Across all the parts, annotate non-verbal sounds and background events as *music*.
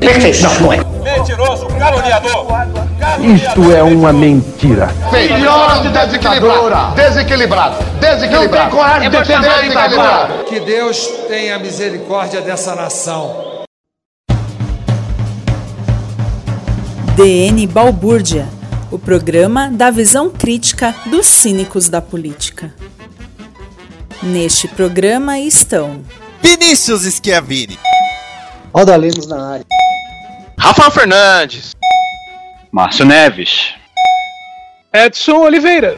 Perfeito. Não, não é. Mentiroso, caluniador. Isto é uma mentira. Filhote desequilibrado. Desequilibrado. Desequilibrado. Não tem coragem de defender desequilibrado. Que Deus tenha misericórdia dessa nação. DN Balbúrdia, o programa da visão crítica dos cínicos da política. Neste programa estão Vinícius Schiavini, Roda Lemos na área. Rafael Fernandes. Márcio Neves. Edson Oliveira.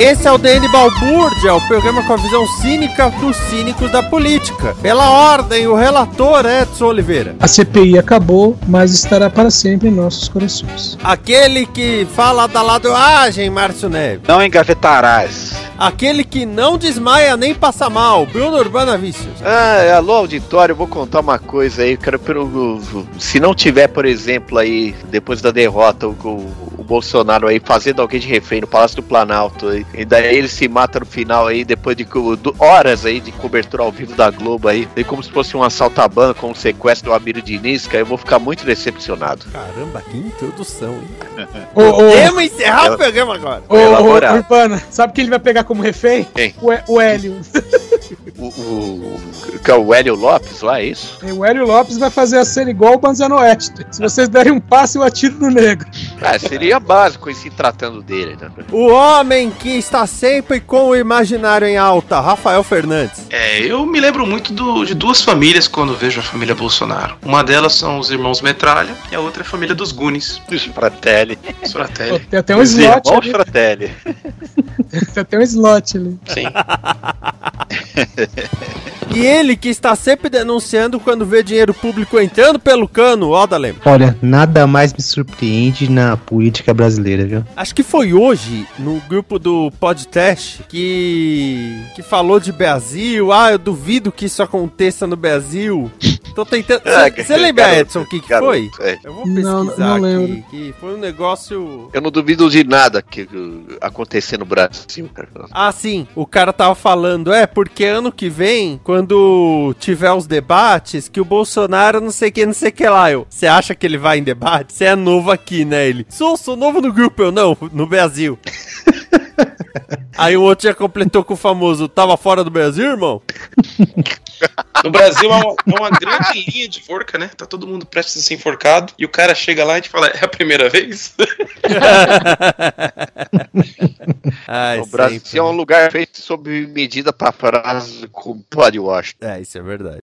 Esse é o DN Balbúrdia, o programa com a visão cínica dos cínicos da política. Pela ordem, o relator Edson Oliveira. A CPI acabou, mas estará para sempre em nossos corações. Aquele que fala da ladoagem, Márcio Neves. Não engavetarás. Aquele que não desmaia nem passa mal, Bruno Urbana Vícios. Ah, alô auditório, eu vou contar uma coisa aí, cara, pelo, se não tiver, por exemplo, aí, depois da derrota, o, o Bolsonaro aí fazendo alguém de refém no Palácio do Planalto, aí, e daí ele se mata no final aí, depois de do- horas aí de cobertura ao vivo da Globo aí, e como se fosse um assalto à banca com um sequestro do Amiro Diniz, cara, eu vou ficar muito decepcionado. Caramba, que introdução, hein? *laughs* Ô, ô, Podemos encerrar Ela- o programa agora. ô, ô. Urbana, sabe quem ele vai pegar como refém? Quem? O, o Hélio. *laughs* O, o, que é o Hélio Lopes lá, é isso? E o Hélio Lopes vai fazer a cena igual o Banzano Oeste. Se vocês derem um passe, eu atiro no negro. Ah, seria básico em se tratando dele, né? O homem que está sempre com o imaginário em alta, Rafael Fernandes. É, eu me lembro muito do- de duas famílias quando vejo a família Bolsonaro. Uma delas são os irmãos Metralha e a outra é a família dos Gunis. Os Fratelli. Os Fratelli. tem até um Os slot ali. Fratelli. *laughs* Tem até um slot ali. Sim. *laughs* E ele que está sempre denunciando quando vê dinheiro público entrando pelo cano, ó, Dalem. Olha, nada mais me surpreende na política brasileira, viu? Acho que foi hoje, no grupo do podcast, que. que falou de Brasil. Ah, eu duvido que isso aconteça no Brasil. Tô tentando. Você lembra, Garoto, Edson, o que, que garoto, foi? é. Eu vou Não, pesquisar não aqui. lembro. Que foi um negócio. Eu não duvido de nada que acontecer no Brasil, cara. Ah, sim. O cara tava falando, é, porque ano que vem, quando tiver os debates, que o Bolsonaro não sei que, não sei que lá. Eu, você acha que ele vai em debate? Você é novo aqui, né? Ele, sou, sou novo no grupo. Eu, não, no Brasil. *laughs* *laughs* Aí o outro já completou com o famoso, tava fora do Brasil, irmão? *laughs* No Brasil é uma, é uma grande linha de forca, né? Tá todo mundo prestes a ser enforcado e o cara chega lá e te fala: é a primeira vez? *laughs* Ai, o Brasil sempre. é um lugar feito sob medida para frase com Todd Washington. É, isso é verdade.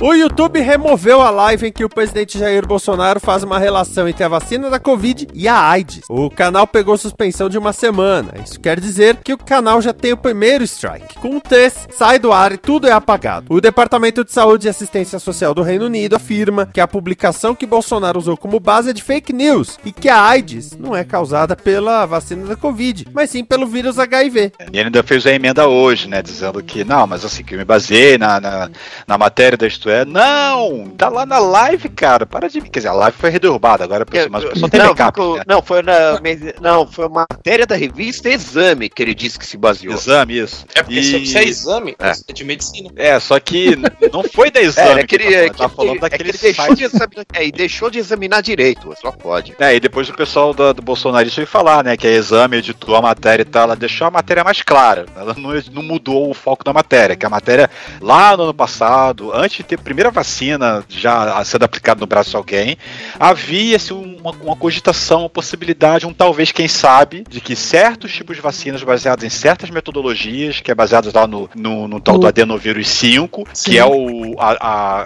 O YouTube removeu a live em que o presidente Jair Bolsonaro faz uma relação entre a vacina da Covid e a AIDS. O canal pegou suspensão de uma semana. Isso quer dizer que o canal já tem o primeiro strike. Com o test, sai do ar e tudo é apagado. O Departamento de Saúde e Assistência Social do Reino Unido afirma que a publicação que Bolsonaro usou como base é de fake news e que a AIDS não é causada pela vacina da Covid, mas sim pelo vírus HIV. E ele ainda fez a emenda hoje, né? Dizendo que, não, mas assim, que eu me baseei na, na, na matéria da Isto isso. É, não, tá lá na live, cara. Para de. Quer dizer, a live foi derrubada, agora pessoa, mas a pessoa tem não, backup. ficou- né? não, foi na, não, foi uma matéria da revista Exame que ele disse que se baseou. Exame, isso. É porque se- se é exame, É. é de medicina. É, só que não foi da *laughs* É, exame. é que ele, que é tá falando, tá que- falando é que ele deixou site. de examinar, é, e deixou de examinar direito, só pode. É, e depois o pessoal do, do bolsonarista veio falar, né, que a exame editou a matéria e tal, ela deixou a matéria mais clara, ela não, não mudou o foco da matéria, que a matéria lá no ano passado, antes de ter a primeira vacina já sendo aplicada no braço de alguém, havia assim, uma, uma cogitação, uma possibilidade, um talvez, quem sabe, de que certos tipos de vacinas baseadas em certas metodologias, que é baseadas lá no, no, no tal do adenovírus 5, Sim. que é o. A,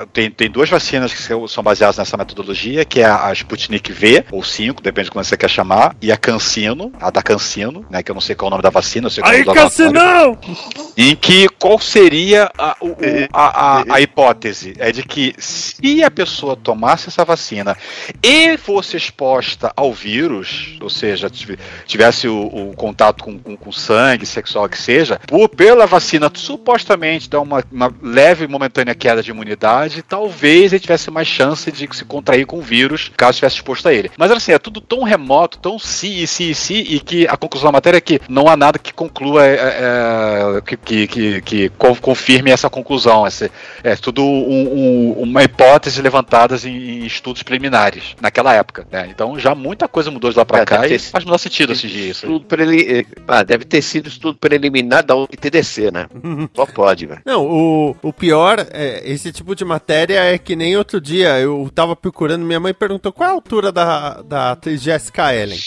a- tem, tem duas vacinas que são são baseadas nessa metodologia, que é a, a Sputnik V, ou 5, depende de como você quer chamar, e a Cancino, a da Cancino, né? Que eu não sei qual é o nome da vacina, eu sei qual é o Aí. Cassinão! Em que qual seria a, o- o- a, a- a hipótese? É de que se a pessoa tomasse essa vacina e fosse exposta ao vírus, ou seja, tive- tivesse o, o contato com, com, com sangue, sexual que seja, por, pela vacina supostamente dar uma, uma leve e momentânea queda de imunidade, talvez ele tivesse mais chance de se contrair com o vírus caso estivesse exposto a ele. Mas assim, é tudo tão remoto, tão si, si, si, e que a conclusão da matéria é que não há nada que conclua, é, é, que, que, que, que con- confirme essa conclusão. Esse, é tudo um- um- uma hipótese levantada em, em estudos preliminares naquela época. né? Então já muita coisa mudou de lá pra É, cá e faz menor sentido esse dia isso. Preli- eh, ah, deve ter sido estudo preliminar da UTDC, né? *laughs* Só pode, velho. Não, o, o pior, é, esse tipo de matéria é que nem outro dia eu tava procurando, minha mãe perguntou qual é a altura da, da atriz Jessica Ellen.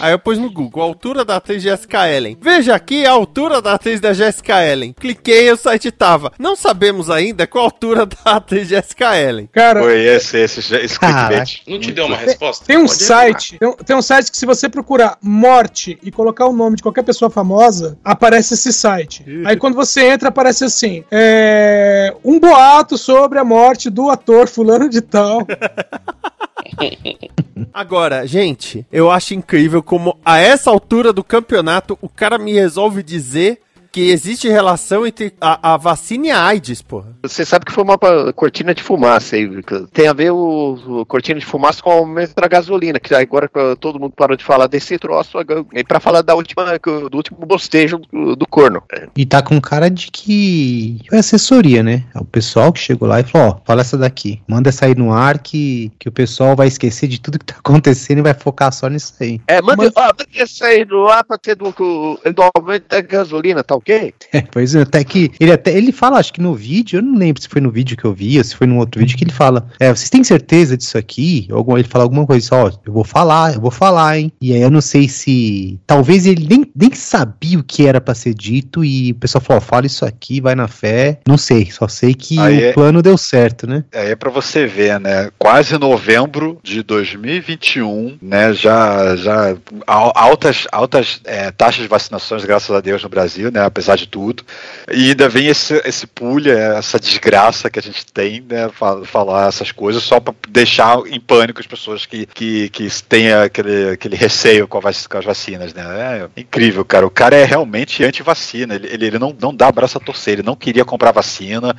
Aí eu pus no Google, a altura da atriz Jessica Ellen. Veja aqui a altura da atriz da Jessica Ellen. Cliquei e o site tava. Não sabemos ainda qual a altura da atriz Jessica Ellen. Cara, Foi esse, esse, esse clickbait. Não te deu uma resposta? Tem um Pode site, tem um, tem um site que se você procurar morte e colocar o nome de qualquer pessoa famosa, aparece esse site. Aí quando você entra, aparece assim: é, um boato sobre a morte do ator fulano de tal. *laughs* *laughs* Agora, gente, eu acho incrível como a essa altura do campeonato o cara me resolve dizer que existe relação entre a, a vacina e a AIDS, porra. Você sabe que foi uma cortina de fumaça aí. Tem a ver o, o cortina de fumaça com o aumento da gasolina, que agora todo mundo parou de falar desse troço, e pra falar da última, do último bostejo do, do corno. E tá com cara de que foi assessoria, né? O pessoal que chegou lá e falou, ó, fala essa daqui. Manda aí no ar que, que o pessoal vai esquecer de tudo que tá *laughs* acontecendo e vai focar só nisso aí. É, manda, ó, manda aí no ar pra ter do, do aumento da gasolina, tá ok? É, pois é, até que ele até ele fala, acho que no vídeo, eu não lembro se foi no vídeo que eu vi ou se foi num outro vídeo que ele fala, é, vocês têm certeza disso aqui? Ou ele fala alguma coisa, ó, eu vou falar, eu vou falar, hein? E aí eu não sei se, talvez ele nem, nem sabia o que era pra ser dito e o pessoal falou, ó, fala isso aqui, vai na fé, não sei, só sei que Aí o é- plano deu certo, né? Aí é pra você ver, né? Quase novembro de 2021, né? Já, já al- altas, altas é, taxas de vacinações, graças a Deus, no Brasil, né? Apesar de tudo. E ainda vem esse, esse pulha, essa desgraça que a gente tem, né? fa- Falar essas coisas só pra deixar em pânico as pessoas que, que, que têm aquele, aquele receio com, vac- com as vacinas, né? É incrível, cara. O cara é realmente anti-vacina. Ele, ele, ele não, não dá abraço a torcer. Ele não queria comprar vacina,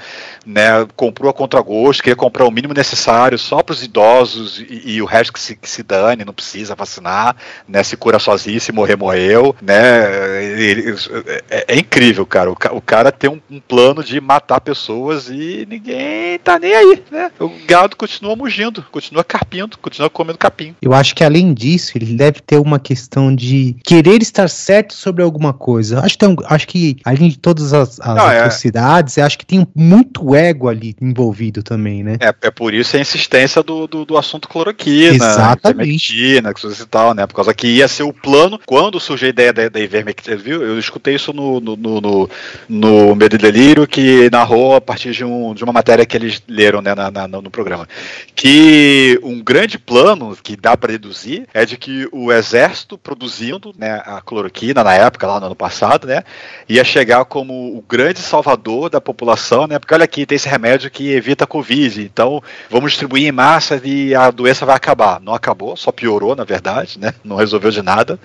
né? Comprou a contragosto, queria comprar o mínimo necessário só para os idosos e, e o resto que se, que se dane, não precisa vacinar, né? Se cura sozinho, se morrer, morreu, né? Ele- é, é incrível, cara. O, o cara tem um, um plano de matar pessoas e ninguém tá nem aí, né? O gado continua mugindo, continua carpindo, continua comendo capim. Eu acho que além disso, ele deve ter uma questão de querer estar certo sobre alguma coisa. Acho que, um- acho que além de todas as, as Não, é- atrocidades, eu acho que tem muito ego ali envolvido também, né? É, é por isso a insistência do, do, do assunto cloroquina, Exatamente. ivermectina, coisas e tal, né? Por causa que ia ser o plano, quando surgiu a ideia da, da ivermectina, viu? Eu escutei isso no, no, no, no, no Medo e Delírio, que narrou a partir de, um, de uma matéria que eles leram né, na, na- no programa. Que um grande plano que dá para deduzir é de que o exército produzindo né, a cloroquina na época, lá no ano passado, né? Ia chegar como o grande salvador da população, né? Porque olha aqui, tem esse remédio que evita a Covid, então vamos distribuir em massa e a doença vai acabar. Não acabou, só piorou, na verdade, né? Não resolveu de nada.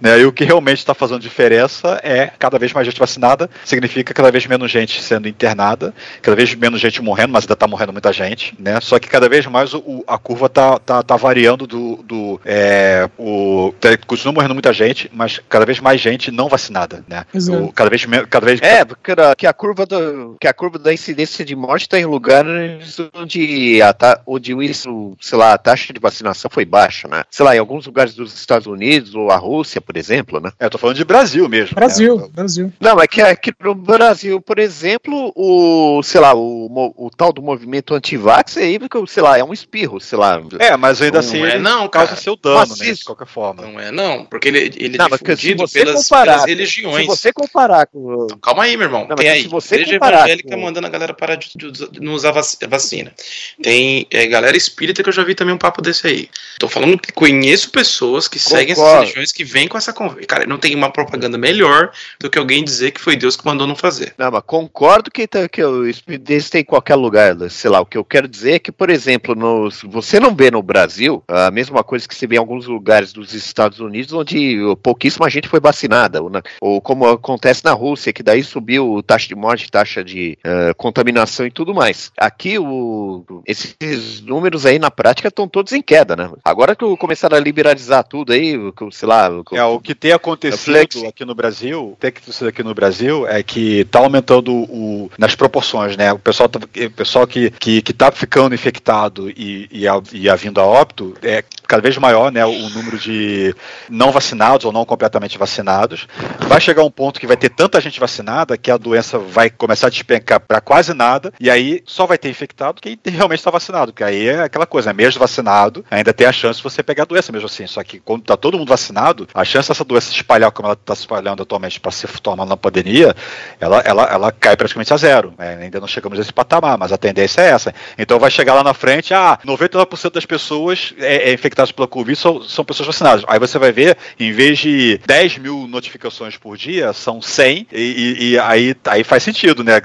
Né? E o que realmente está fazendo diferença é cada vez mais gente vacinada, significa cada vez menos gente sendo internada, cada vez menos gente morrendo, mas ainda tá morrendo muita gente, né? Só que cada vez mais o, a curva tá, tá, tá variando do. do é, o, tá, continua morrendo muita gente, mas cada vez mais gente não vacinada, né? O, cada vez cada vez É, porque que a curva do, que a curva da incidência de morte está em lugares onde a, onde isso, sei lá, a taxa de vacinação foi baixa, né? Sei lá, em alguns lugares dos Estados Unidos ou a Rússia, por exemplo, né? É, eu tô falando de Brasil mesmo. Brasil, né? Brasil. Não, é que aqui no Brasil, por exemplo, o, sei lá, o, o tal do movimento anti-vax aí, sei lá, é um espirro, sei lá. É, mas ainda assim não é, não, causa seu dano, né, de qualquer forma. Não é, não, porque ele, ele não, é difundido pelas, comparar, pelas religiões. Se você comparar com... Então, calma aí, meu irmão. Não, tem aí, se você igreja comparar evangélica com... mandando a galera parar de, de, de não usar vacina. Tem é, galera espírita que eu já vi também um papo desse aí. Tô falando que conheço pessoas que Concordo. seguem essas religiões que vêm com essa. Cara, não tem uma propaganda melhor do que alguém dizer que foi Deus que mandou não fazer. Não, mas concordo que, tá, que o espírito desse tem em qualquer lugar. Sei lá, o que eu quero dizer é que, por exemplo, nos, você não vê no Brasil a mesma coisa que se vê em alguns lugares dos Estados Unidos, onde pouquíssima gente foi vacinada. Ou, na, ou como acontece na Rússia, que daí subiu taxa de morte, taxa de uh, contaminação e tudo mais. Aqui, o, esses números aí na prática estão todos em queda, né? Agora que começaram a liberalizar tudo aí, sei lá. É, o que tem acontecido aqui no Brasil, tem que aqui no Brasil é que tá aumentando o, nas proporções, né? O pessoal, tá, o pessoal que, que, que tá ficando infectado e, e, a, e a vindo a óbito é cada vez maior, né? O número de não vacinados ou não completamente vacinados. Vai chegar um ponto que vai ter tanta gente vacinada que a doença vai começar a despencar para quase nada, e aí só vai ter infectado quem realmente está vacinado, porque aí é aquela coisa, né? mesmo vacinado, ainda tem a chance de você pegar a doença mesmo assim. Só que quando tá todo mundo vacinado, a chance dessa doença se espalhar como ela está se espalhando atualmente para se tornar uma pandemia, ela, ela, ela cai praticamente a zero. Né? Ainda não chegamos a esse patamar, mas a tendência é essa. Então vai chegar lá na frente, ah, 99% das pessoas é, é infectadas pela Covid são, são pessoas vacinadas. Aí você vai ver, em vez de 10 mil notificações por dia, são 100, e, e, e aí, aí faz sentido, né?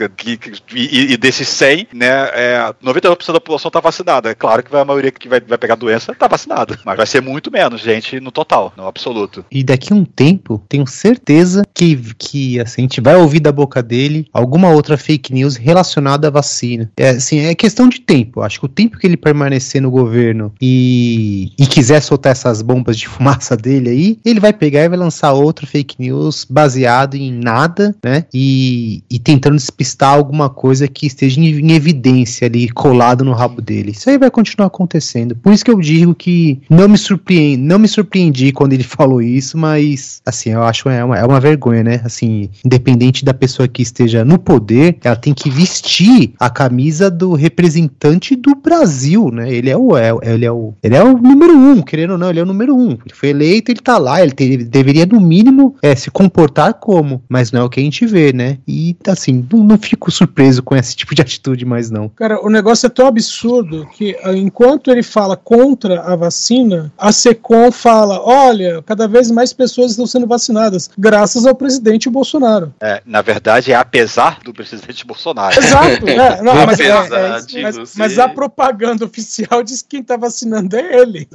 E, e desses 100, né, é, 99% da população está vacinada. É claro que a maioria que vai, vai pegar doença está vacinada, *laughs* mas vai ser muito menos gente no total, no absoluto. E daqui a um tempo, tenho certeza que, que assim, a gente vai ouvir da boca dele alguma outra fake news relacionada à vacina. É, assim, é questão de tempo. Acho que o tempo que ele permanecer no governo e, e quiser soltar essas bombas de fumaça dele aí, ele vai pegar e vai lançar outra fake news baseado em nada, né? E, e tentando despistar alguma coisa que esteja em, em evidência ali, colado no rabo dele. Isso aí vai continuar acontecendo. Por isso que eu digo que não me surpreende, não me surpreendi quando ele *laughs* falou isso, mas assim, eu acho é uma, é uma vergonha, né? Assim, independente da pessoa que esteja no poder, ela tem que vestir a camisa do representante do Brasil, né? Ele é o, é, ele é o, ele é o número um, querendo ou não, ele é o número um. Ele foi eleito, ele tá lá, ele, te, ele deveria no mínimo é, se comportar como, mas não é o que a gente vê, né? E assim, não, não fico surpreso com esse *laughs* tipo de atitude mais não. Cara, o negócio é tão absurdo que ah, enquanto ele fala contra a vacina, a Secom fala: olha, cada vez mais pessoas estão sendo vacinadas, graças ao presidente Bolsonaro. É, na verdade, é apesar do presidente Bolsonaro. Exato, é, não, *laughs* mas, é, é, mas, mas, a propaganda oficial diz que quem tá vacinando é ele.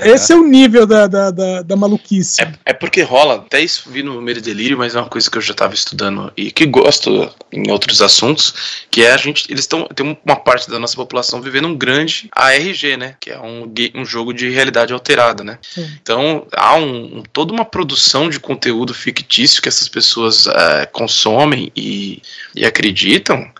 Esse é o nível da, da, da, da maluquice. É, é, porque rola, até isso vi no Meio Delírio, mas é uma coisa que eu já estava estudando e que gosto em outros assuntos, que é a gente, eles estão, tem uma parte da nossa população vivendo um grande ARG, né, que é um, um jogo de realidade alterada, né. Sim. Então, há um, toda uma produção de conteúdo fictício que essas pessoas é, consomem e, e acreditam,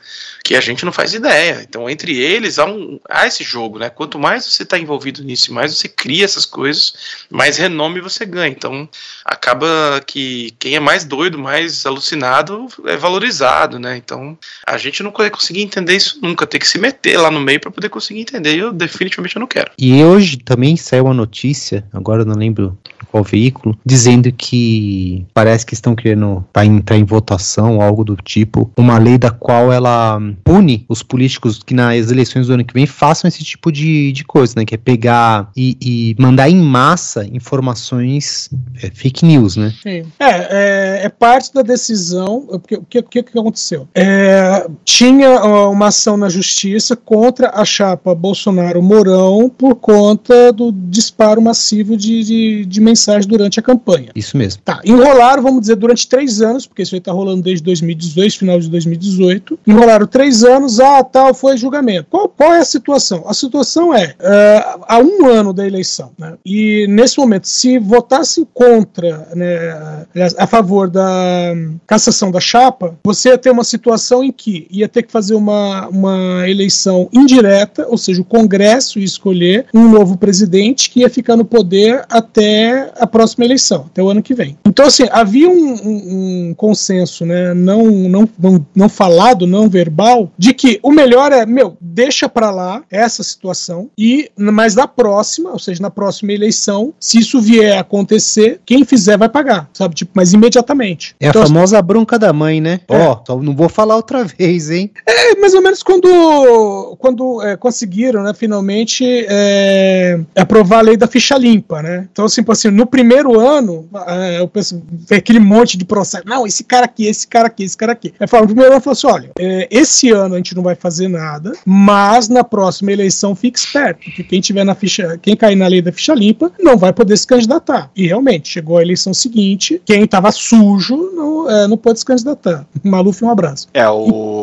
que a gente não faz ideia. Então, entre eles, há, um, há esse jogo, né? Quanto mais você está envolvido nisso, mais você cria essas coisas, mais renome você ganha. Então, acaba que quem é mais doido, mais alucinado, é valorizado, né? Então, a gente não vai conseguir entender isso nunca. Tem que se meter lá no meio para poder conseguir entender. Eu definitivamente eu não quero. E hoje também saiu uma notícia, agora eu não lembro qual veículo, dizendo que parece que estão querendo para entrar em votação, algo do tipo, uma lei da qual ela pune os políticos que nas eleições do ano que vem façam esse tipo de, de coisa, né? Que é pegar e, e mandar em massa informações é, fake news, né? Sim. É, é, é parte da decisão. Porque, o que, que, que aconteceu? É, tinha ó, uma ação na justiça contra a chapa Bolsonaro-Mourão por conta do disparo massivo de, de, de mensagem durante a campanha. Isso mesmo. Tá, enrolaram, vamos dizer, durante três anos, porque isso aí tá rolando desde 2018, final de 2018. Enrolaram três anos, ah, tal, foi julgamento. Qual, qual é a situação? A situação é, uh, há um ano da eleição, né, e nesse momento, se votasse contra, né, a favor da cassação da chapa, você ia ter uma situação em que ia ter que fazer uma, uma eleição indireta, ou seja, o Congresso ia escolher um novo presidente que ia ficar no poder até a próxima eleição, até o ano que vem. Então, assim, havia um, um, um consenso, né, não, não, não, não falado, não verbal, de que o melhor é, meu, deixa para lá essa situação e, mas na próxima, ou seja, na próxima eleição, se isso vier a acontecer, quem fizer vai pagar, sabe? Tipo, mas imediatamente. É Então, a famosa bronca da mãe, né? É. Ó, só não vou falar outra vez, hein? É mais ou menos quando, quando é, conseguiram, né, finalmente é, aprovar a lei da ficha limpa, né? Então, assim, assim no primeiro ano, é, eu penso, aquele monte de processo. Não, esse cara aqui, esse cara aqui, esse cara aqui. Aí no primeiro ano falou assim: olha, é, esse ano a gente não vai fazer nada, mas na próxima eleição fique esperto, porque quem tiver na ficha, quem cair na lei da ficha limpa, não vai poder se candidatar. E realmente, chegou a eleição seguinte, quem tava sujo não, é, não pôde se candidatar. Maluf, um abraço. É, o,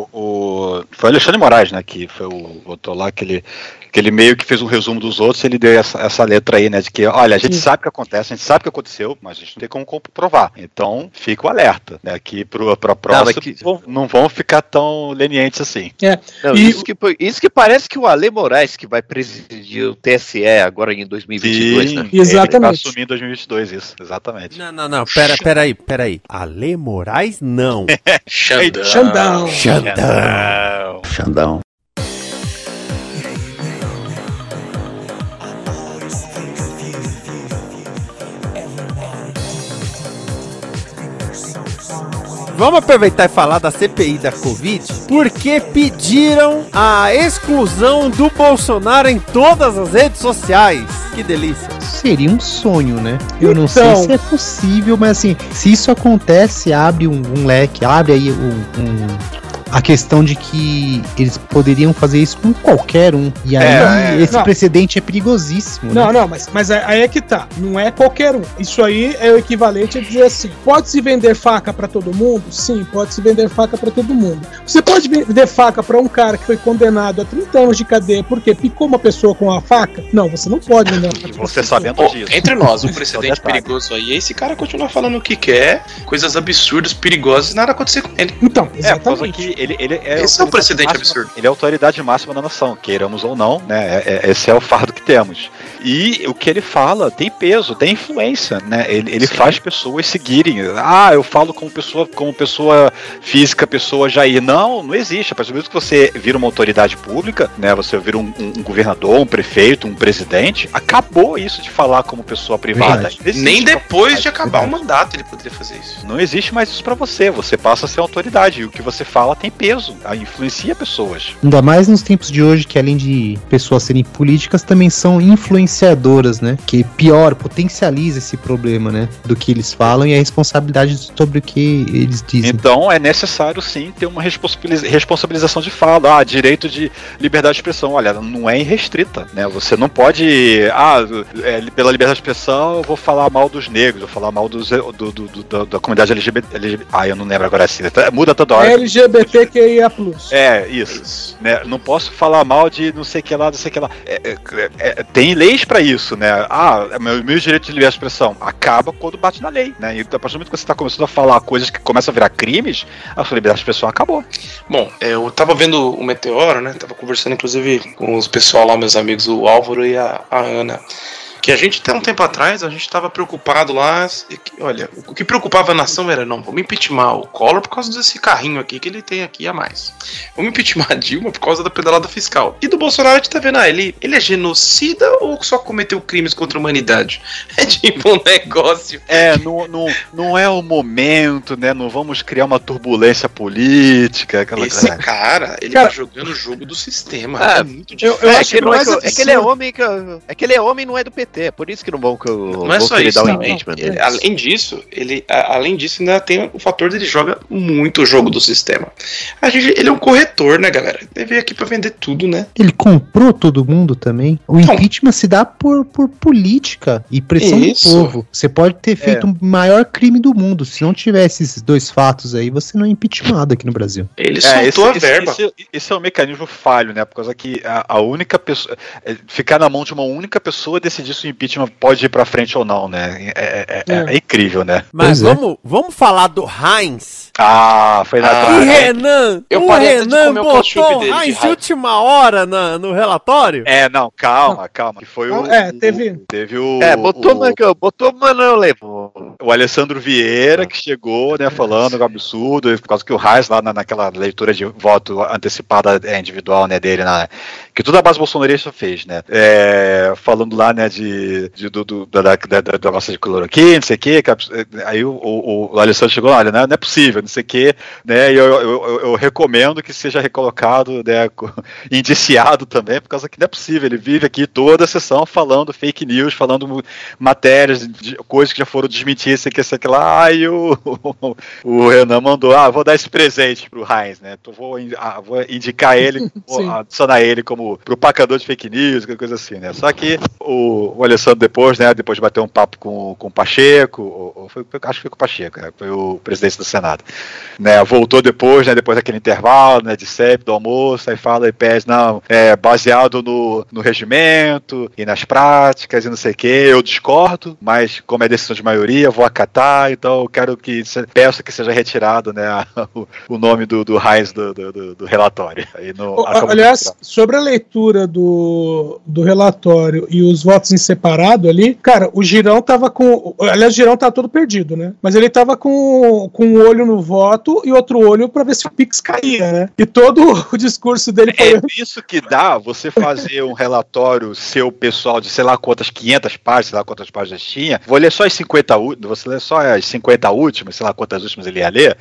Foi o Alexandre Moraes, né? Que foi o. Botou lá aquele. Que ele meio que fez um resumo dos outros, ele deu essa, essa letra aí, né? De que, olha, a gente Sim. sabe o que acontece, a gente sabe o que aconteceu, mas a gente não tem como comprovar. Então, fica o alerta, né? Que pro, pra próxima mas que- não, não vão ficar tão lenientes assim. É. Não, E- isso, que, isso que parece que o Ale Moraes que vai presidir o TSE agora em 2022, né? Ele vai assumir em 2022, isso, exatamente. Não, não, não, pera, pera aí, pera aí. Ale Moraes, não. *laughs* Xandão. Xandão. Xandão. Xandão. Vamos aproveitar e falar da CPI da Covid, porque pediram a exclusão do Bolsonaro em todas as redes sociais. Que delícia. Seria um sonho, né? Eu não sei Então. se é possível, mas assim, se isso acontece, abre um, um leque, abre aí um, um- a questão de que eles poderiam fazer isso com qualquer um. E aí É, é. esse Não. precedente é perigosíssimo. Não, né? não, mas, mas aí é que tá. Não é qualquer um. Isso aí é o equivalente a dizer assim: pode se vender faca pra todo mundo? Sim, pode se vender faca pra todo mundo. Você pode vender faca pra um cara que foi condenado a 30 anos de cadeia porque picou uma pessoa com a faca? Não, você não pode vender faca. pra Você sabendo pessoa. disso. Entre nós, um precedente perigoso aí é esse cara continuar falando o que quer, coisas absurdas, perigosas e nada acontecer com ele. Então, É, causa que ele, ele é Esse é um precedente máxima- absurdo. Ele é a autoridade máxima da nação, queiramos ou não, né? É- é- esse é o fardo que temos. E o que ele fala tem peso, tem influência, né? Ele, ele faz pessoas seguirem. Ah, eu falo como pessoa, como pessoa física, pessoa Jair. Não, não existe. A partir do momento que você vira uma autoridade pública, né? Você vira um, um- um governador, um prefeito, um presidente, acabou isso de falar como pessoa privada. Nem depois de acabar o mandato ele poderia fazer isso. não existe mais isso pra você. Você passa a ser autoridade. E o que você fala tem peso. a- Influencia pessoas. Ainda mais nos tempos de hoje, que além de pessoas serem políticas, também são influenciadoras, né? Que pior, potencializa esse problema, né? Do que eles falam e a responsabilidade sobre o que eles dizem. Então é necessário sim ter uma responsabiliza- responsabilização de fala. Ah, direito de liberdade de expressão. Olha, não é irrestrita, né? Você não pode. Ah, é, pela liberdade de expressão eu vou falar mal dos negros, vou falar mal dos, do, do- do- da, da comunidade LGBT, LGBT. Ah, eu não lembro agora assim. Muda toda hora. LGBTQIA. É, isso. Né? Não posso falar mal de não sei o que lá, não sei o que lá. É, é, é, tem leis pra isso, né? Ah, meu, meu direito de liberdade de expressão acaba quando bate na lei, né? E a partir do momento que você tá começando a falar coisas que começam a virar crimes, a sua liberdade de expressão acabou. Bom, é, eu tava vendo o Meteoro, né? Tava conversando inclusive com os pessoal lá, meus amigos, o Álvaro e a, a Ana. Que a gente, até um tempo atrás, a gente estava preocupado lá. Olha, o que preocupava a nação era: não, vamos impeachment o Collor por causa desse carrinho aqui que ele tem aqui a mais. Vamos impeachment a Dilma por causa da pedalada fiscal. E do Bolsonaro a gente tá vendo, ah, ele, ele é genocida ou só cometeu crimes contra a humanidade? *laughs* É tipo um negócio. É, não, não, não é o momento, né? Não vamos criar uma turbulência política. Aquela Esse cara, ele cara, tá jogando o jogo do sistema. É, é muito difícil. Eu, eu é, acho que, não é, que, é que ele é homem que, é que ele é homem não é do PT, é por isso que não vão que eu não é só isso, dar o impeachment dele. Além disso, ele além disso ainda tem o fator dele joga muito o jogo do sistema. A gente, ele é um corretor, né, galera? Ele veio aqui para vender tudo, né? Ele comprou todo mundo também. O então, impeachment se dá por, por política e pressão isso. do povo. Você pode ter feito é. o maior crime do mundo. Se não tivesse esses dois fatos aí, você não é impeachmentado aqui no Brasil. Ele é, soltou esse, a verba. Esse, esse, esse, é um mecanismo falho, né? Por causa que a, a única pessoa. É, ficar na mão de uma única pessoa decidir se o impeachment pode ir pra frente ou não, né? É, é, é, é incrível, né? Mas vamos, vamos falar do Heinz. Ah, foi na ah, E Renan, eu o Renan botou o Heinz de última hora na, no relatório? É, não, calma, calma. Que foi o. É, teve. O, teve o. É, botou, o, botou, mas não levou. O Alessandro Vieira, que chegou, né, falando um absurdo, por causa que o Heinz lá na, naquela leitura de voto antecipada é, individual, né, dele, na, que toda a base bolsonarista fez, né? É, falando lá, né, de, de do, do, da, da, da, nossa de cloroquina, não sei o quê, que, aí o, o, o Alessandro chegou, olha, não, não é possível, não sei o quê, né, e eu, eu, eu, eu recomendo que seja recolocado, né, *laughs* indiciado também, por causa que não é possível, ele vive aqui toda a sessão falando fake news, falando matérias, de, coisas que já foram desmentidas, sei que, sei que lá, aí o, o, *laughs* o Renan mandou, ah, vou dar esse presente pro Heinz, né, então vou, ah, vou indicar ele, *laughs* vou adicionar ele como propagandor de fake news, coisa assim, né? Só que o, o Alessandro depois, né, depois de bater um papo com, com o Pacheco, ou, foi, acho que foi com o Pacheco, né, foi o presidente do Senado, né, voltou depois, né, depois daquele intervalo, né, de sempre, do almoço, aí fala e pede, não, é baseado no, no regimento e nas práticas e não sei o que, eu discordo, mas como é decisão de maioria, vou acatar, então eu quero que, peço que seja retirado, né, o, o nome do, do Reis do, do, do, relatório. No, aliás, sobre a leitura do, do relatório e os votos em separado ali, cara, o Girão tava com. Aliás, o Girão tá todo perdido, né? Mas ele tava com, com um olho no voto e outro olho para ver se o Pix caía, né? E todo o discurso dele foi. É *laughs* isso que dá você fazer um relatório seu pessoal de sei lá quantas 500 páginas, sei lá quantas páginas tinha. Vou ler só as 50 últimas, você lê só as 50 últimas, sei lá quantas últimas ele ia ler,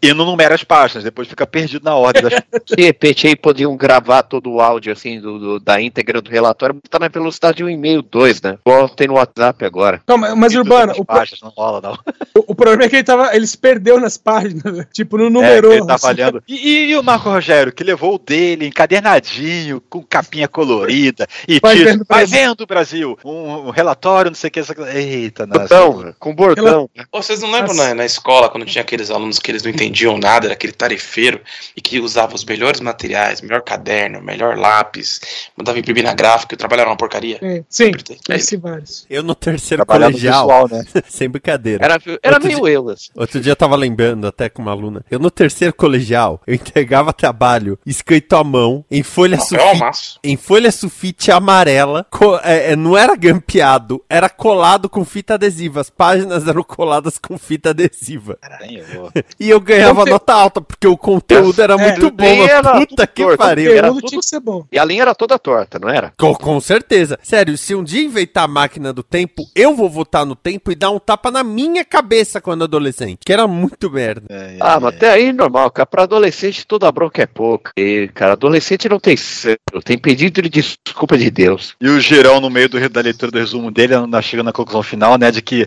e não numera as páginas, depois fica perdido na ordem das. *laughs* De repente aí podiam gravar todo o áudio assim do, do, da íntegra do relatório, botar na velocidade de um e-mail, dois, né? Igual tem no WhatsApp agora. Não, mas, mas Urbano, o, páginas, não rola, não. O, o, problema é que ele, tava, ele se perdeu nas páginas, né? tipo, no número. É, ele tá falhando. *laughs* E, e, o Marco Rogério, que levou o dele encadernadinho, com capinha colorida, e vai vendo, vai vendo Brasil, um, um, relatório, não sei o que. Eita, nossa. Bordão, com bordão. Vocês não lembram na, na escola, quando tinha aqueles alunos que eles não entendiam nada, era aquele tarefeiro, e que usava os melhores materiais, melhor caderno, melhor lápis, mandava imprimir na gráfica e trabalhava uma porcaria. É, sim, é vários. Eu no terceiro colegial, visual, né? *laughs* sem brincadeira. Era, era meio dia, eu. Assim. Outro dia eu tava lembrando até com uma aluna. Eu no terceiro colegial, eu entregava trabalho escrito à mão, em folha sulfite, em folha sulfite amarela, é, é, não era grampeado, era colado com fita adesiva. As páginas eram coladas com fita adesiva. Caralho, *laughs* e eu ganhava nota alta, porque o conteúdo era é, muito bom. Puta que pariu. Era tudo... tinha que ser bom. E a linha era toda torta, não era? Com, com certeza. Sério, se um dia inventar a máquina do tempo, eu vou voltar no tempo e dar um tapa na minha cabeça quando adolescente. Que era muito merda. É, é, ah, mas até aí normal, cara. Pra adolescente toda bronca é pouca. E, cara, adolescente não tem sangue, tem pedido de desculpa de Deus. E o Girão, no meio do, da leitura do resumo dele, chega na conclusão final, né, de que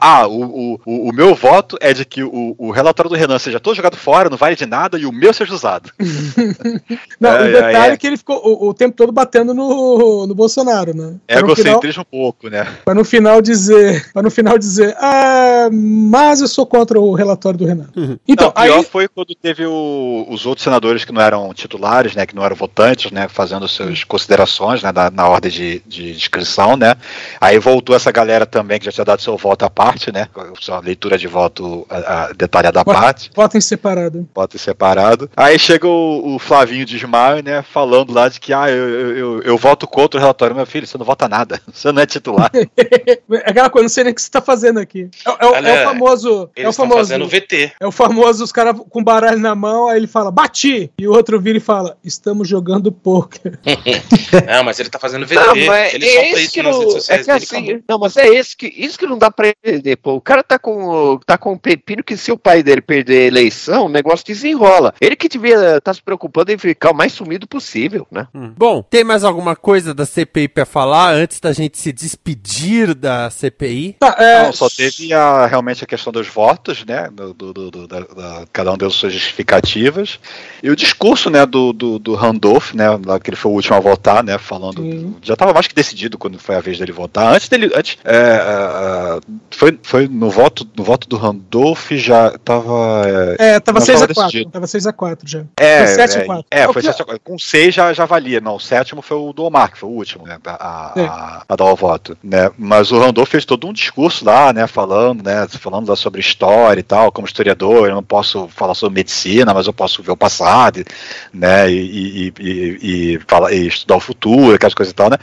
ah, ah o, o, o meu voto é de que o, o relatório do Renan seja todo jogado fora, não vale de nada, e o meu seja usado. *laughs* não, é, o detalhe é, é. que ele ficou o, o, tempo todo batendo no, no Bolsonaro, né? É egocentrismo um pouco, né? Para no final dizer, para no final dizer, ah, mas eu sou contra o relatório do Renan. Uhum. Então, não, pior aí... foi quando teve o, os outros senadores que não eram titulares, né, que não eram votantes, né, fazendo suas considerações, né, na, na ordem de, de inscrição, né? Aí voltou essa galera também que já tinha dado seu voto à parte, né? Sua leitura de voto a, a detalhada à parte. Voto em separado. Voto em separado. Aí chega o, o Flavinho de Ismael, né, falando lá de que ah, eu, eu, eu, eu voto contra o relatório. Meu filho, você não vota nada. *laughs* Você não é titular. É *laughs* aquela coisa, não sei nem o que você tá fazendo aqui. É, é o- é Olha, o famoso. É o famoso. fazendo VT. É o famoso, os caras com baralho na mão, aí ele fala, bati! E o outro vira e fala, estamos jogando poker. *laughs* Não, mas ele tá fazendo VT. Não, mas ele é solta esse isso que nas não, redes é sociais que dele. assim, não, mas é esse que, isso que não dá pra entender, pô. O cara tá com, tá com um pepino que se o pai dele perder a eleição, o negócio desenrola. Ele que devia estar se preocupando em ficar o mais sumido possível, né? Bom, tem mais alguma coisa da CPI pra falar antes da gente se despedir da CPI? Tá, é, Não, só teve a, realmente a questão dos votos, né? Do, do- do- do- da- da- cada um deu suas justificativas. E o discurso, né, do, do, do Randolph, né? Que ele foi o último a votar, né? Falando. Sim. Já estava mais que decidido quando foi a vez dele votar. Antes dele. Antes, é, é, foi, foi no voto, no voto do Randolph já estava. é, tava não 6 a tava 4 decidido. Tava 6 a 4 já. É, Foi 7 a é, 4. É, O foi que- 7 a 4. Com 6 já, já valia. Não, o sétimo foi o do Omar, que foi o último, né? A, É. a, a dar o voto. Né? Mas o Randolph fez todo um discurso lá, né? Falando, né? Falando lá sobre história e tal. Como historiador, eu não posso falar sobre medicina, mas eu posso ver o passado, né? E, e, e, e, falar, e estudar o futuro, aquelas coisas e tal, né?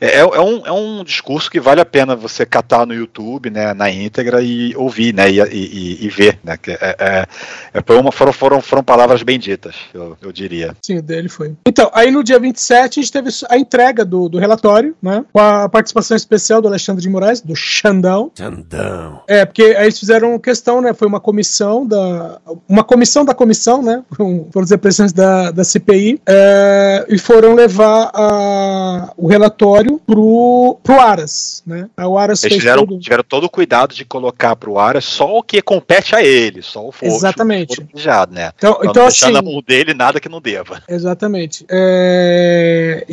É, é, um, é um discurso que vale a pena você catar no YouTube, né? Na íntegra e ouvir, né? E, e, e ver, né? Que é, é, é, foi uma, foram, foram, foram palavras bem ditas, eu, eu diria. Sim, o dele foi. Então, aí no dia 27 a gente teve a entrega do, do relatório, né? Com a participação especial do Alexandre de Moraes, do Xandão. Xandão. É, porque aí eles fizeram questão, né? Foi uma comissão da. Uma comissão da comissão, né? Foram *laughs* foram os representantes da, da CPI. é, e foram levar a, o relatório pro, pro Aras, né? O Aras Eles fez fizeram, todo- tiveram todo o cuidado de colocar pro ar só o que compete a ele, só o fogo. Exatamente. Já, né? Então- então, deixar assim- na mão dele nada que não deva. Exatamente. É,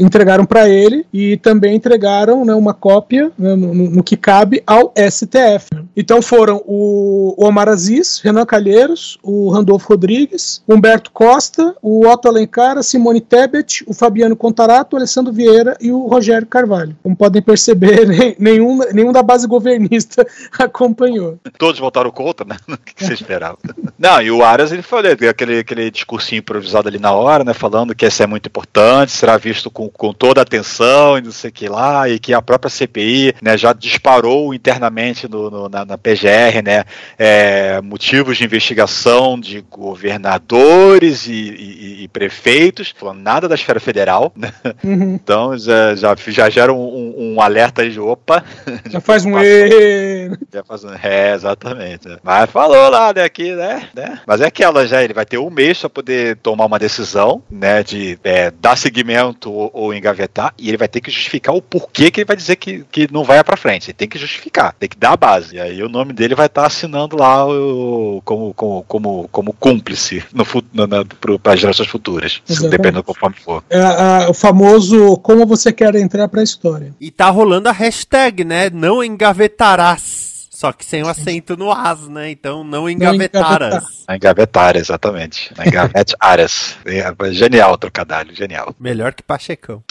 entregaram para ele e também entregaram né, uma cópia né, no, no- que cabe ao STF. Então foram o, o Omar Aziz, Renan Calheiros, o Randolfo Rodrigues, Humberto Costa, o Otto Alencar, a Simone Tebet, o Fabiano Contarato, o Alessandro Vieira e o Rogério Carvalho. Como podem perceber, *laughs* nenhum, nenhum da base governista *laughs* acompanhou. Todos votaram contra, né? *laughs* O que você esperava? Não, e o Arias, ele falou aquele, aquele discursinho improvisado ali na hora, né? Falando que esse é muito importante, será visto com, com toda a atenção e não sei o que lá, e que a própria CPI né, já disparou internamente no, no- na, na PGR, né? é, motivos de investigação de governadores e, e- e prefeitos, falando nada da esfera federal, né? Uhum. Então já, já, já gera um, um- um alerta aí de opa. *laughs* Já faz um. E... Já fazendo. É, exatamente. Mas falou lá, né, aqui, né, né? Mas é aquela já, ele vai ter um mês para poder tomar uma decisão, né, de é, dar seguimento ou, ou engavetar, e ele vai ter que justificar o porquê que ele vai dizer que, que não vai para frente. Ele tem que justificar, tem que dar a base. E aí o nome dele vai estar assinando lá o, como, como, como, como cúmplice no, para as gerações futuras, se Exatamente. dependendo conforme for. É, a- o famoso como você quer entrar para a história. E tá rolando a hashtag, né? Não engavetarás. Só que sem o acento no as, né? Então não engavetaras. Na engavetar, exatamente. Na engavete *laughs* áreas. É, Genial o trocadilho, genial. Melhor que Pachecão.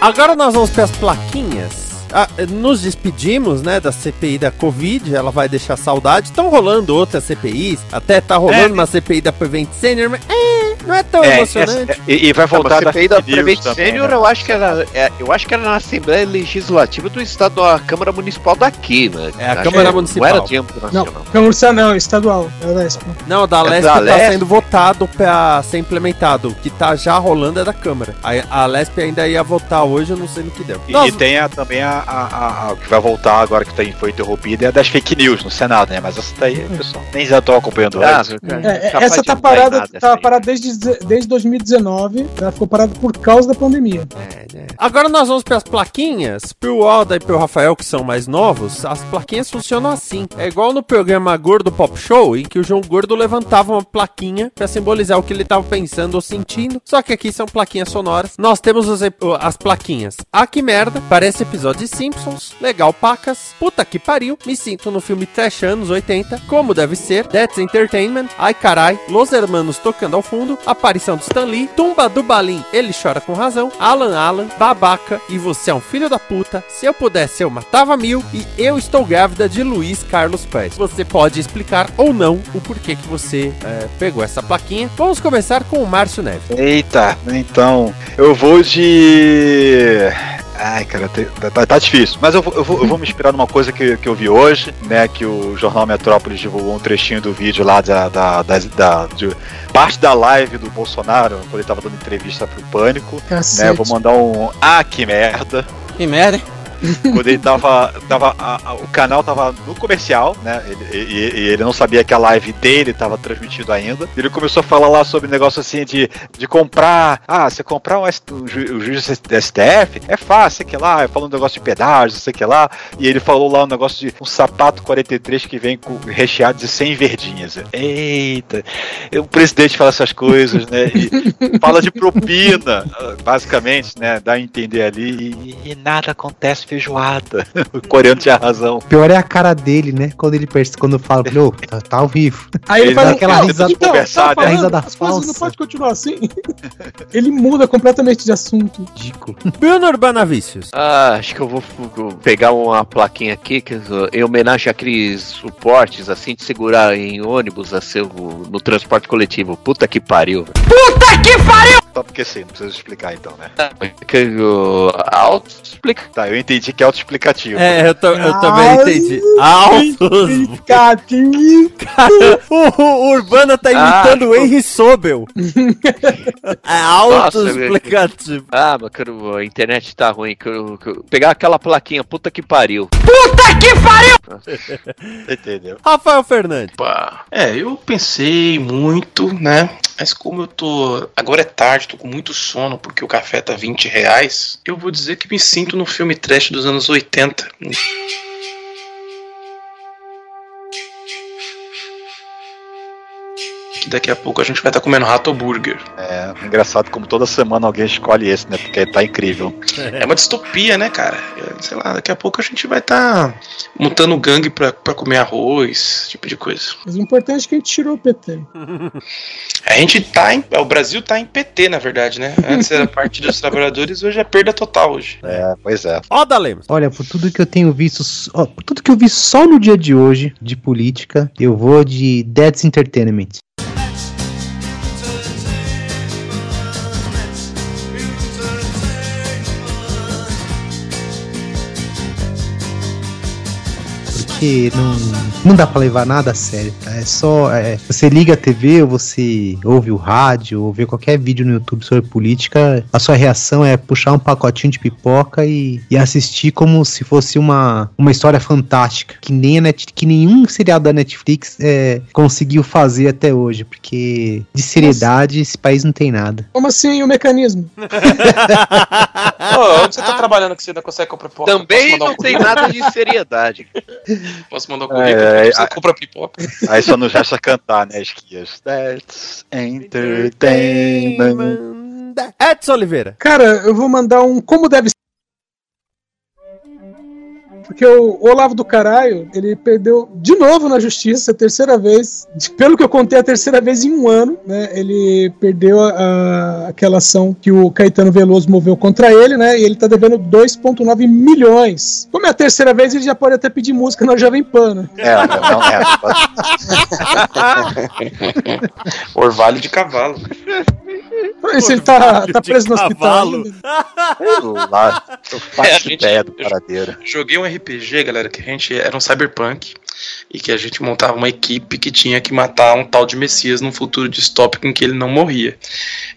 Agora nós vamos para as plaquinhas. Ah, nos despedimos, né, da CPI da Covid, ela vai deixar saudade. Estão rolando outras CPIs, até tá rolando É. uma CPI da Prevent Senior, mas é, não é tão É, emocionante. essa- e, e vai voltar Não, mas CPI da news Prevent também, Senior, né? eu acho que era, é, eu acho que era na Assembleia Legislativa do Estado, da Câmara Municipal daqui, né? É, a Acho Câmara que Municipal. Não era de âmbito Não, nacional. Câmara não, estadual. É o Lesp. Não, da É Lesp da tá Lesp? sendo votado pra ser implementado. O que tá já rolando é da Câmara. A, a Lesp ainda ia votar hoje, eu não sei no que deu. E, Nós- e tem a- também a, a- a- a- o que vai voltar agora que tem, foi interrompida é a das fake news no Senado, né? Mas essa daí, pessoal, nem já tô acompanhando Ah, É, capaz essa tá parada, nada, tá parada desde, desde 2019. Ela ficou parada por causa da pandemia. Agora nós vamos para as plaquinhas. Pro Alda e pro Rafael, que são mais novos, as plaquinhas funcionam assim. É igual no programa Gordo Pop Show, em que o João Gordo levantava uma plaquinha para simbolizar o que ele tava pensando ou sentindo. Só que aqui são plaquinhas sonoras. Nós temos os ep- as plaquinhas. Ah, que merda. Parece episódio Simpsons. Legal, pacas. Puta que pariu. Me sinto no filme Trash anos 80. Como deve ser. That's Entertainment. Ai, carai. Los Hermanos tocando ao fundo. Aparição do Stan Lee, Tumba do Balim, Ele Chora com Razão, Alan Alan, Babaca e Você é um Filho da Puta, Se Eu Pudesse Eu Matava Mil e Eu Estou Grávida de Luiz Carlos Pérez. Você pode explicar ou não o porquê que você é, pegou essa plaquinha. Vamos começar com o Márcio Neves. Eita, então, eu vou de. Ai, cara, tá, tá, tá, difícil. Mas eu vou, eu, vou, eu vou me inspirar numa coisa que, que eu vi hoje, né? Que o Jornal Metrópolis divulgou um trechinho do vídeo lá da, da, da, da de parte da live do Bolsonaro, quando ele tava dando entrevista pro Pânico. Cacete. Né, vou mandar um. Ah, que merda! Que merda, hein? *laughs* quando ele tava. tava a, a, o canal tava no comercial, né? Ele, e, e, ele não sabia que a live dele tava transmitindo ainda. Ele começou a falar lá sobre negócio assim de, de comprar. Ah, você comprar um, ju, o juiz STF é fácil, sei que lá, falando um negócio de pedágio, sei que lá. E ele falou lá um negócio de um sapato 43 que vem com, recheado de 100 verdinhas. Eita! O presidente fala essas coisas, né? E fala de propina, basicamente, né? Dá a entender ali. E, e nada acontece feijoada. *laughs* o coreano tinha razão. Pior é a cara dele, né? Quando ele percebe, quando fala, ô, tá, tá, ao vivo. Aí ele, ele faz aquela então, risada, então, tá falando, risada falsa. Não pode continuar assim. *laughs* ele muda completamente de assunto. Dico. Bruno Urbanavicius. Ah, acho que eu vou, vou pegar uma plaquinha aqui que, em homenagem àqueles suportes, assim, de segurar em ônibus, assim, no transporte coletivo. Puta que pariu. Puta que pariu! Só porque sim, não precisa explicar então, né? Porque o auto-explica. Tá, eu entendi que é auto-explicativo. É, eu, eu também entendi. Auto-explicativo. Cara, *laughs* o, o Urbana tá imitando ah, o Henry Sobel. *laughs* é auto-explicativo. Ah, mas quero, a internet tá ruim. Quero, pegar aquela plaquinha, puta que pariu. Puta que pariu! Entendeu? Rafael Fernandes. Opa. É, eu pensei muito, né? Mas como eu tô. Agora é tarde, tô com muito sono porque o café tá 20 reais. Eu vou dizer que me sinto no filme trash dos anos 80. Que daqui a pouco a gente vai estar tá comendo rato burger. É, engraçado como toda semana alguém escolhe esse, né? Porque tá incrível. É uma distopia, né, cara? Sei lá, daqui a pouco a gente vai estar tá montando gangue pra, pra comer arroz, tipo de coisa. Mas o importante é que a gente tirou o PT. *laughs* A gente tá em. O Brasil tá em PT, na verdade, né? Antes era parte dos trabalhadores, hoje é perda total hoje. É, pois é. Ó, Lemos. Olha, por tudo que eu tenho visto, ó, por tudo que eu vi só no dia de hoje de política, eu vou de Dead's Entertainment. Porque não, não dá para levar nada a sério, tá? É só. É, você liga a TV ou você ouve o rádio ou vê qualquer vídeo no YouTube sobre política, a sua reação é puxar um pacotinho de pipoca e, e assistir como se fosse uma, uma história fantástica, que, nem a Net, que nenhum seriado da Netflix é, conseguiu fazer até hoje, porque de seriedade Nossa. esse país não tem nada. Como assim o mecanismo? *laughs* oh, onde você tá trabalhando que você ainda consegue comprar pipoca? Também não um tem nada de seriedade. *laughs* Posso mandar um currículo é, você compra pipoca. Aí só nos resta cantar, né, Esquias? That's entertainment. Edson Oliveira. Cara, eu vou mandar um como deve porque o Olavo do Caralho, ele perdeu de novo na justiça, a terceira vez, pelo que eu contei, a terceira vez em um ano, né? Ele perdeu a, a, aquela ação que o Caetano Veloso moveu contra ele, né? E ele tá devendo 2,9 milhões. Como é a terceira vez, ele já pode até pedir música na Jovem Pan, né? É, não é. *laughs* Orvalho de cavalo. Se ele tá, tá preso no hospital. Lá, eu faço é, gente, ideia do paradeiro. Joguei um RPG, galera, que a gente era um cyberpunk e que a gente montava uma equipe que tinha que matar um tal de Messias num futuro distópico em que ele não morria.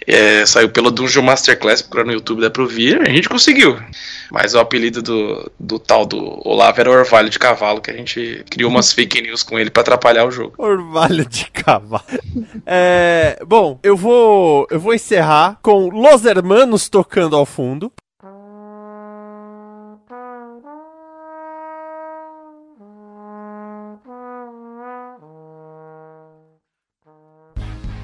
É, saiu pela Dungeon Masterclass, procurar no YouTube dá pra ouvir, a gente conseguiu. Mas o apelido do, do tal do Olavo era Orvalho de Cavalo, que a gente criou umas fake news com ele para atrapalhar o jogo. Orvalho de Cavalo. É, bom, eu vou, eu vou encerrar com Los Hermanos tocando ao fundo.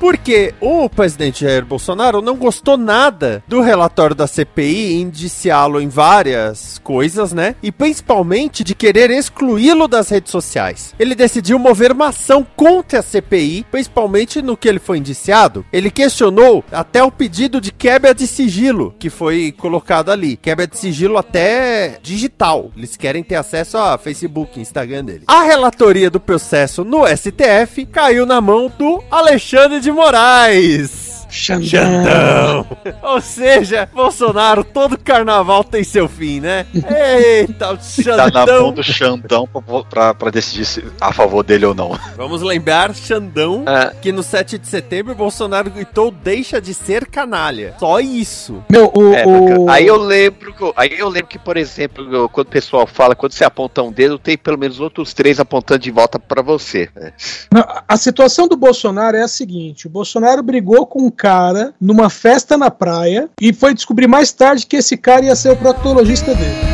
Porque o presidente Jair Bolsonaro não gostou nada do relatório da CPI indiciá-lo em várias coisas, né? E principalmente de querer excluí-lo das redes sociais. Ele decidiu mover uma ação contra a CPI, principalmente no que ele foi indiciado. Ele questionou até o pedido de quebra de sigilo que foi colocado ali. Quebra de sigilo até digital. Eles querem ter acesso a Facebook, Instagram dele. A relatoria do processo no STF caiu na mão do Alexandre de Moraes. Xandão. Xandão. Ou seja, Bolsonaro, todo carnaval tem seu fim, né? Eita, o Tá na mão Xandão. do Xandão pra, pra, pra decidir se a favor dele ou não. Vamos lembrar, Xandão, que no 7 de setembro Bolsonaro gritou deixa de ser canalha. Só isso. Meu, o, É, o- Aí eu lembro, que- aí eu lembro que, por exemplo, quando o pessoal fala, quando você aponta um dedo, tem pelo menos outros três apontando de volta pra você. né? Não, a- a situação do Bolsonaro é a seguinte: o Bolsonaro brigou com um cara numa festa na praia e foi descobrir mais tarde que esse cara ia ser o proctologista dele.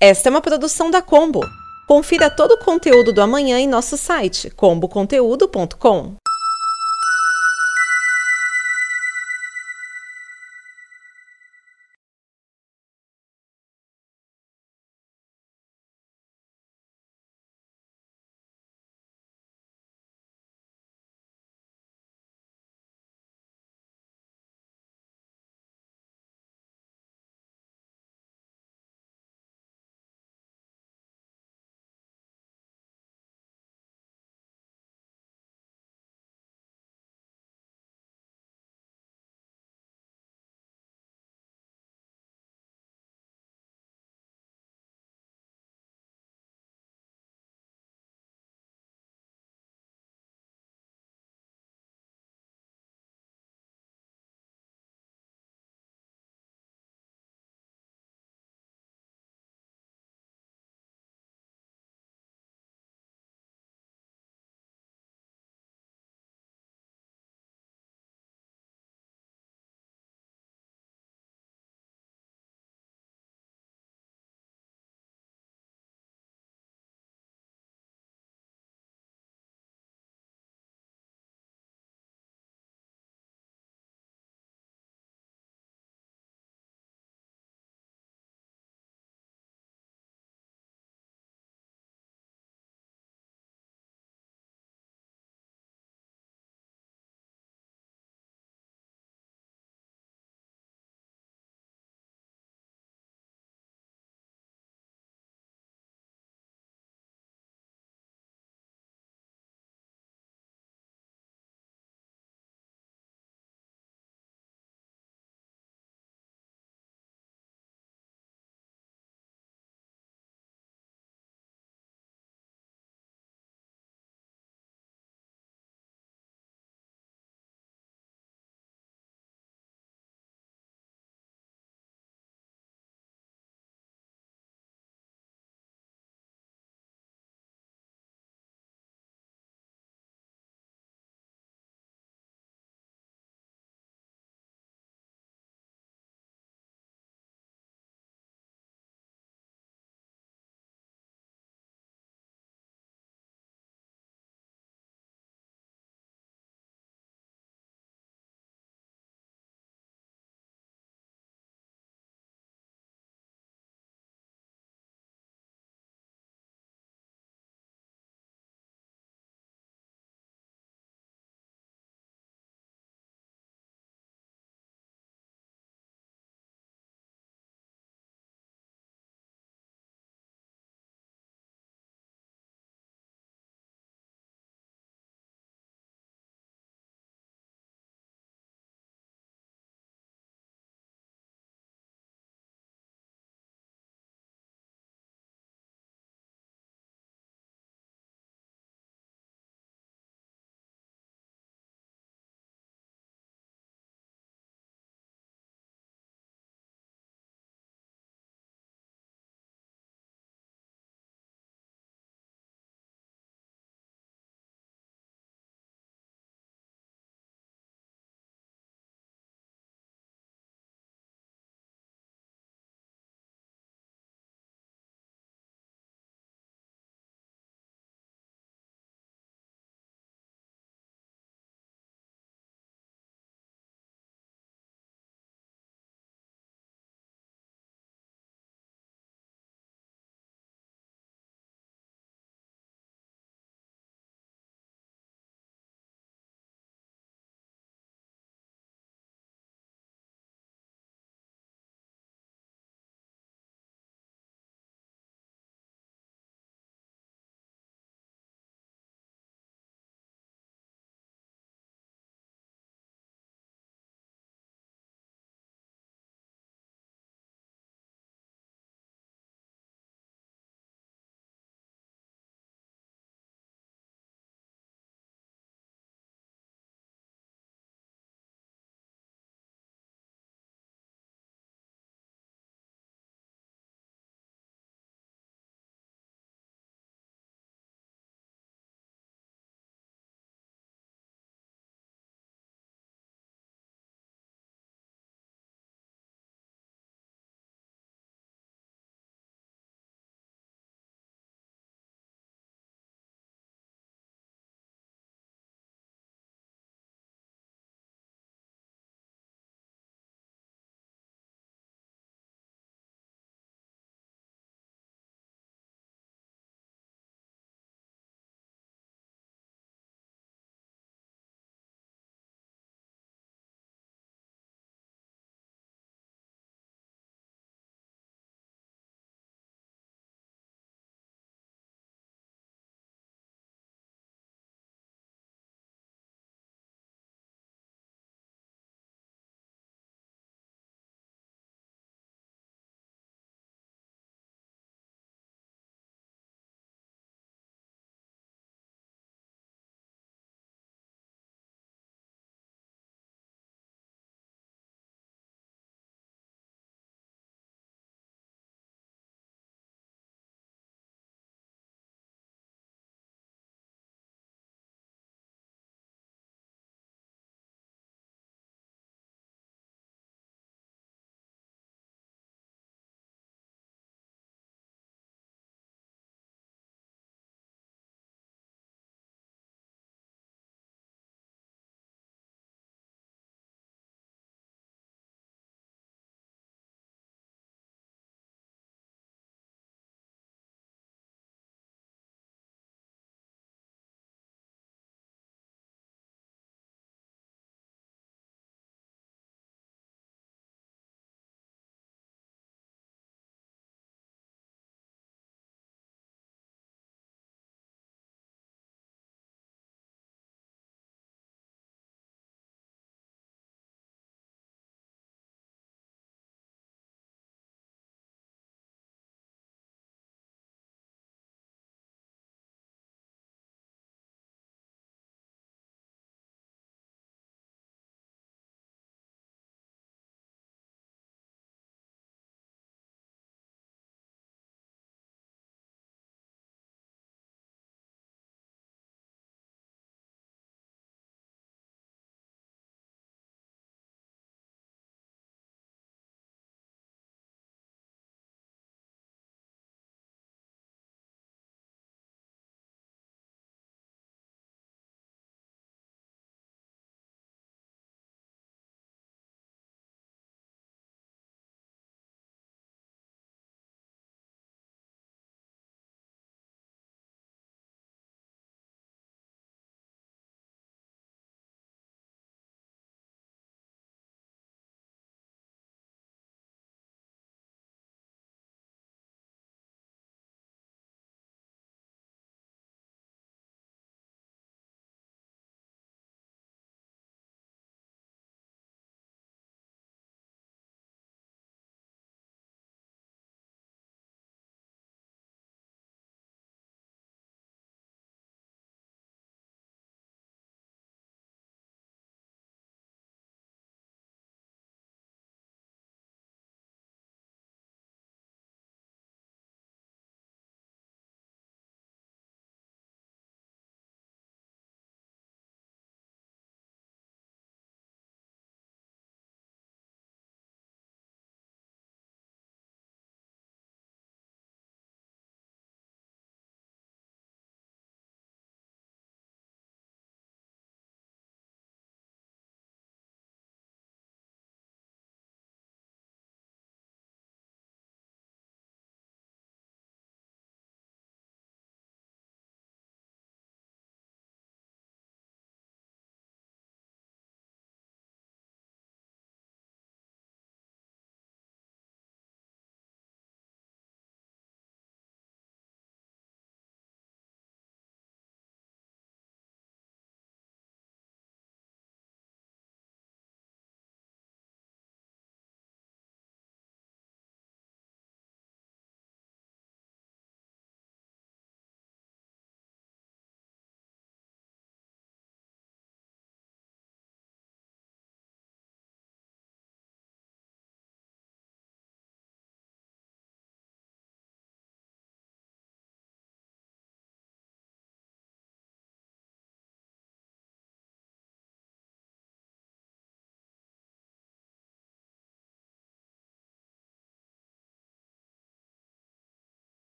Esta é uma produção da Combo. Confira todo o conteúdo do amanhã em nosso site comboconteúdo.com.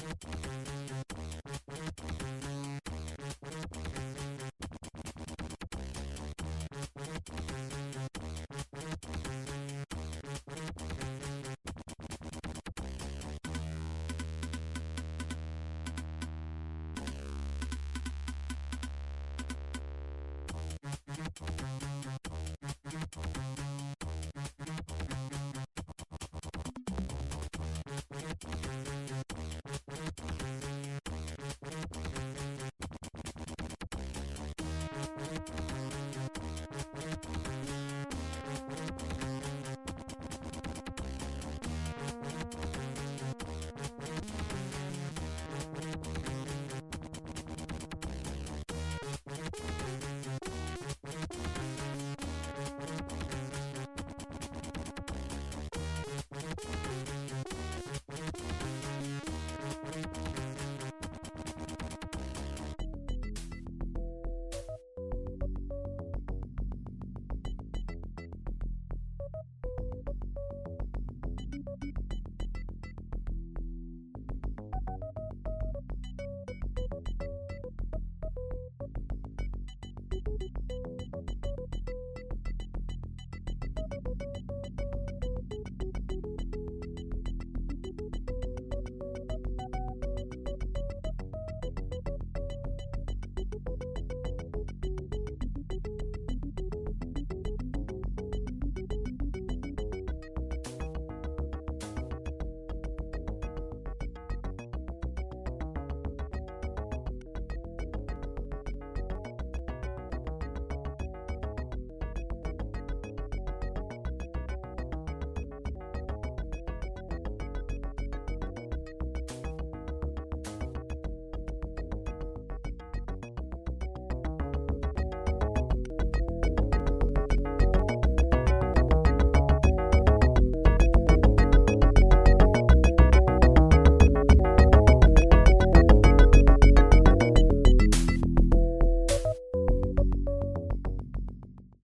Thank you.